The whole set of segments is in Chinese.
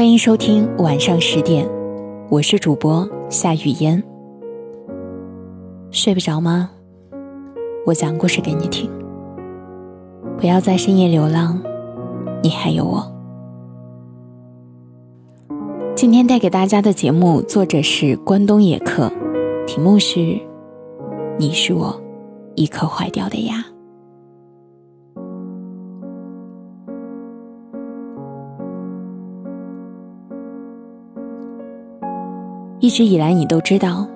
欢迎收听晚上十点，我是主播夏雨嫣。睡不着吗？我讲故事给你听。不要在深夜流浪，你还有我。今天带给大家的节目，作者是关东野客，题目是“你是我一颗坏掉的牙”。一直以来，你都知道，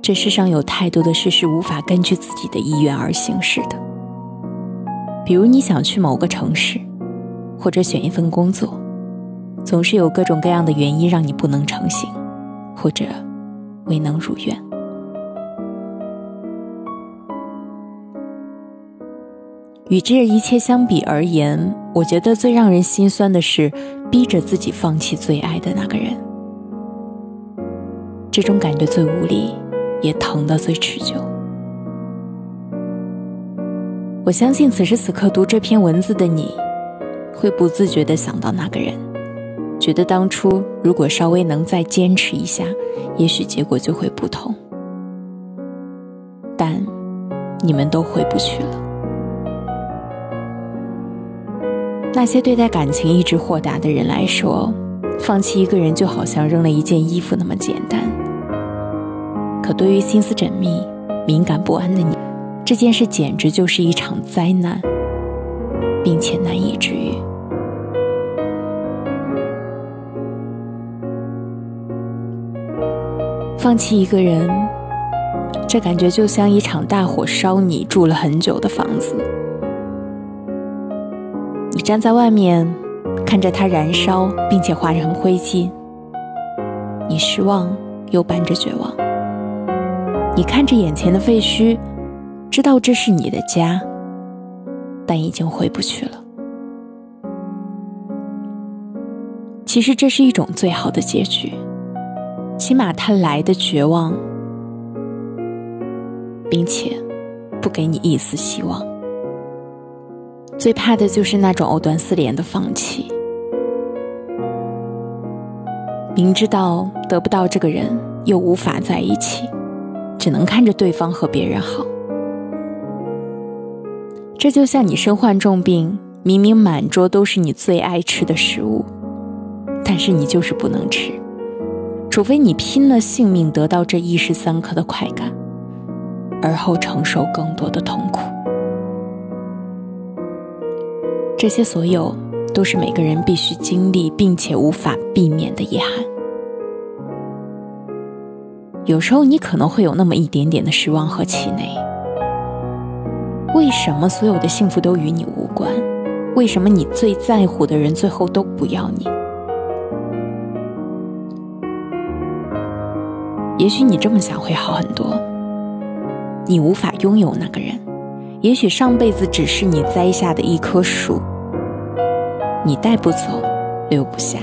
这世上有太多的事是无法根据自己的意愿而行事的。比如，你想去某个城市，或者选一份工作，总是有各种各样的原因让你不能成行，或者未能如愿。与这一切相比而言，我觉得最让人心酸的是，逼着自己放弃最爱的那个人。这种感觉最无力，也疼得最持久。我相信此时此刻读这篇文字的你，会不自觉地想到那个人，觉得当初如果稍微能再坚持一下，也许结果就会不同。但你们都回不去了。那些对待感情一直豁达的人来说，放弃一个人就好像扔了一件衣服那么简单。可对于心思缜密、敏感不安的你，这件事简直就是一场灾难，并且难以治愈。放弃一个人，这感觉就像一场大火烧你住了很久的房子。你站在外面，看着它燃烧，并且化成灰烬，你失望又伴着绝望。你看着眼前的废墟，知道这是你的家，但已经回不去了。其实这是一种最好的结局，起码它来的绝望，并且不给你一丝希望。最怕的就是那种藕断丝连的放弃，明知道得不到这个人，又无法在一起。只能看着对方和别人好，这就像你身患重病，明明满桌都是你最爱吃的食物，但是你就是不能吃，除非你拼了性命得到这一时三刻的快感，而后承受更多的痛苦。这些所有都是每个人必须经历并且无法避免的遗憾。有时候你可能会有那么一点点的失望和气馁。为什么所有的幸福都与你无关？为什么你最在乎的人最后都不要你？也许你这么想会好很多。你无法拥有那个人，也许上辈子只是你栽下的一棵树，你带不走，留不下，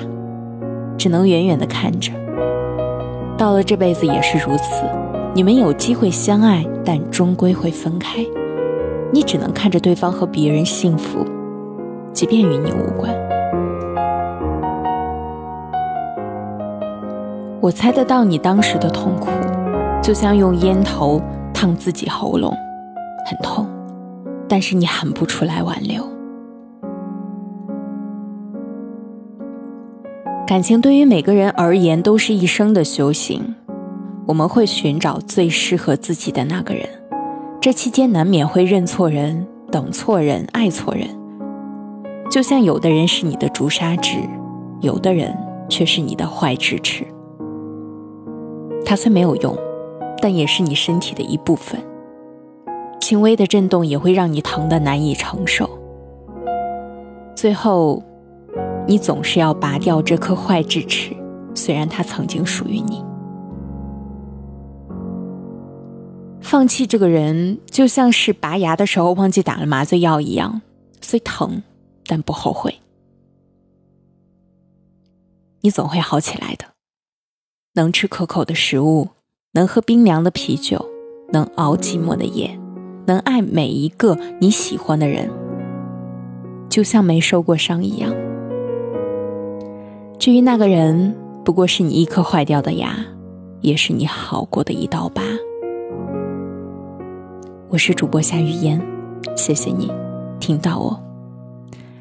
只能远远的看着。到了这辈子也是如此，你们有机会相爱，但终归会分开。你只能看着对方和别人幸福，即便与你无关。我猜得到你当时的痛苦，就像用烟头烫自己喉咙，很痛，但是你喊不出来挽留。感情对于每个人而言都是一生的修行，我们会寻找最适合自己的那个人，这期间难免会认错人、等错人、爱错人。就像有的人是你的朱砂痣，有的人却是你的坏智齿。它虽没有用，但也是你身体的一部分，轻微的震动也会让你疼得难以承受。最后。你总是要拔掉这颗坏智齿，虽然它曾经属于你。放弃这个人，就像是拔牙的时候忘记打了麻醉药一样，虽疼，但不后悔。你总会好起来的。能吃可口的食物，能喝冰凉的啤酒，能熬寂寞的夜，能爱每一个你喜欢的人，就像没受过伤一样。至于那个人，不过是你一颗坏掉的牙，也是你好过的一道疤。我是主播夏雨嫣，谢谢你听到我。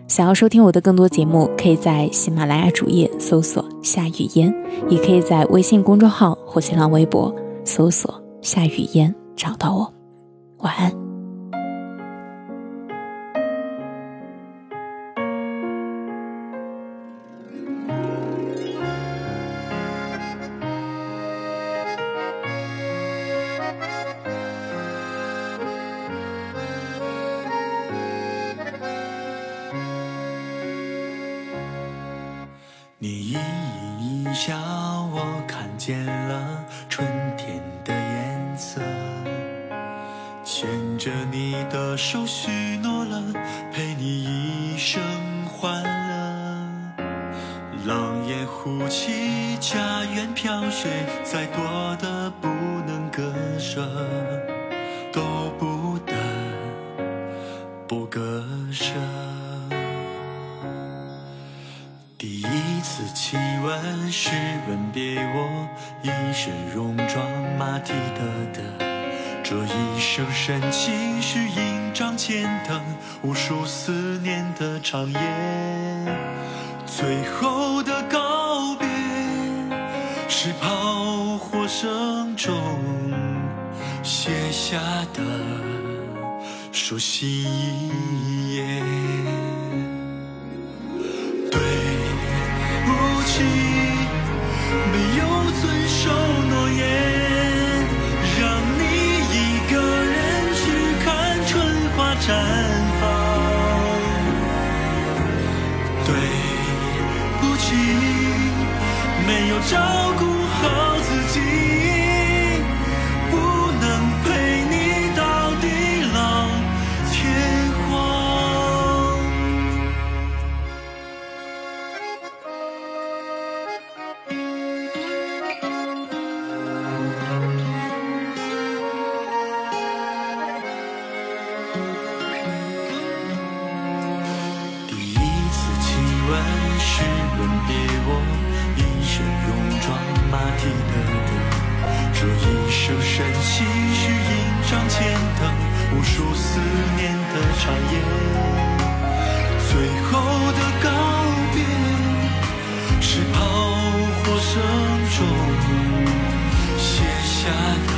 想要收听我的更多节目，可以在喜马拉雅主页搜索“夏雨嫣”，也可以在微信公众号或新浪微博搜索“夏雨嫣”找到我。晚安。颦一笑，我看见了春天的颜色。牵着你的手，许诺了陪你一生欢乐。狼烟呼起，家园飘雪，再多的不能割舍，次亲吻是吻别我一身戎装马蹄的的，这一生深情是印章前等无数思念的长夜，最后的告别是炮火声中写下的熟悉一页。起，没有遵守诺言，让你一个人去看春花绽放。对不起，没有照顾好自己，数思念的长夜，最后的告别是炮火声中写下的。